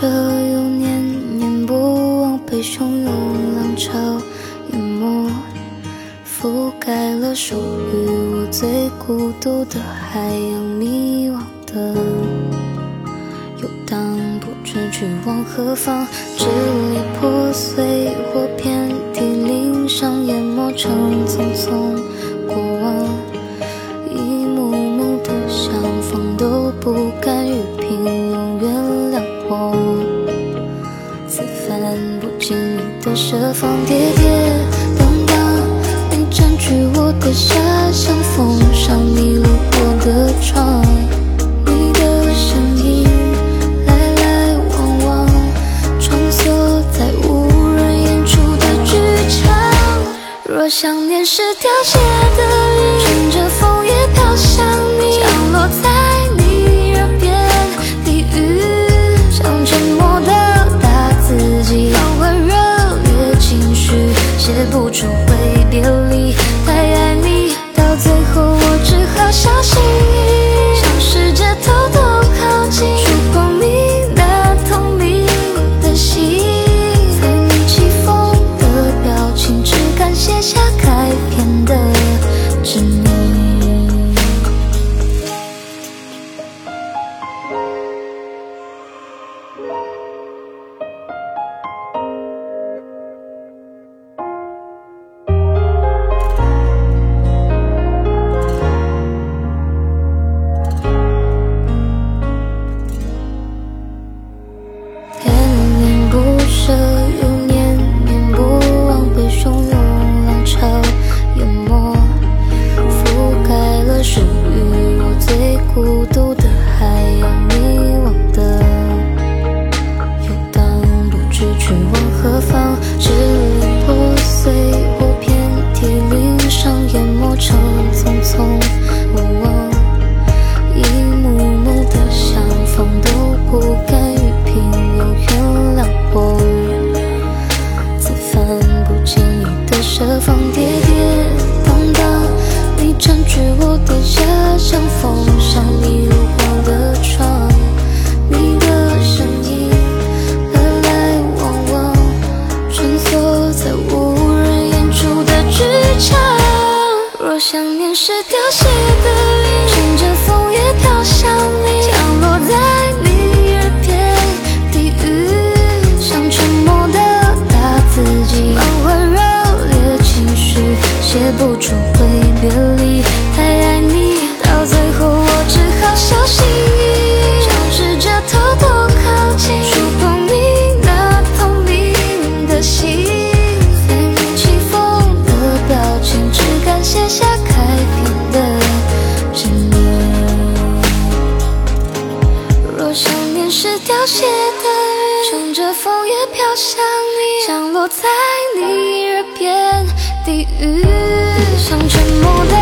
这又念念不忘被汹涌浪潮淹没，覆盖了属于我最孤独的海洋，迷惘的游荡，不知去往何方，支离破碎或遍体鳞伤，淹没成匆匆。会翻不经意的设防跌跌宕宕你占据我的遐想封上你路过的窗你的声音来来往往穿梭在无人演出的剧场若想念是凋谢的云乘着风也飘向你降落是凋谢凋谢的雨，乘着风也飘向你，降落在你耳边低语，像沉默的。